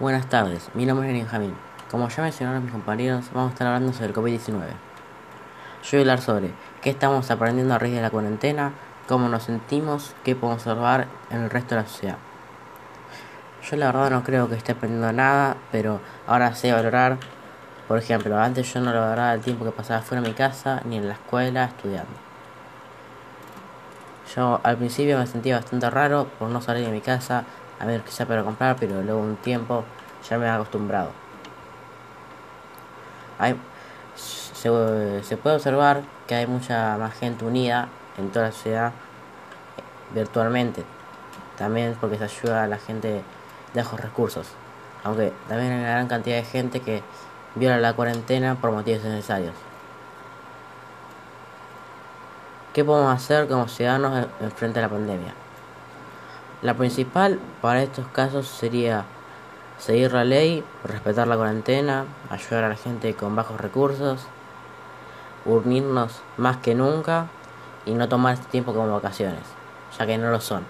Buenas tardes, mi nombre es Benjamín. Como ya mencionaron mis compañeros, vamos a estar hablando sobre el COVID-19. Yo voy a hablar sobre qué estamos aprendiendo a raíz de la cuarentena, cómo nos sentimos, qué podemos observar en el resto de la sociedad. Yo la verdad no creo que esté aprendiendo nada, pero ahora sé valorar. Por ejemplo, antes yo no valoraba el tiempo que pasaba fuera de mi casa ni en la escuela estudiando. Yo al principio me sentía bastante raro por no salir de mi casa a ver quizá para comprar, pero luego un tiempo ya me he acostumbrado. Hay, se, se, puede observar que hay mucha más gente unida en toda la sociedad eh, virtualmente. También porque se ayuda a la gente de bajos recursos. Aunque también hay una gran cantidad de gente que viola la cuarentena por motivos necesarios. ¿Qué podemos hacer como ciudadanos en frente a la pandemia? La principal para estos casos sería seguir la ley, respetar la cuarentena, ayudar a la gente con bajos recursos, unirnos más que nunca y no tomar este tiempo como vacaciones, ya que no lo son.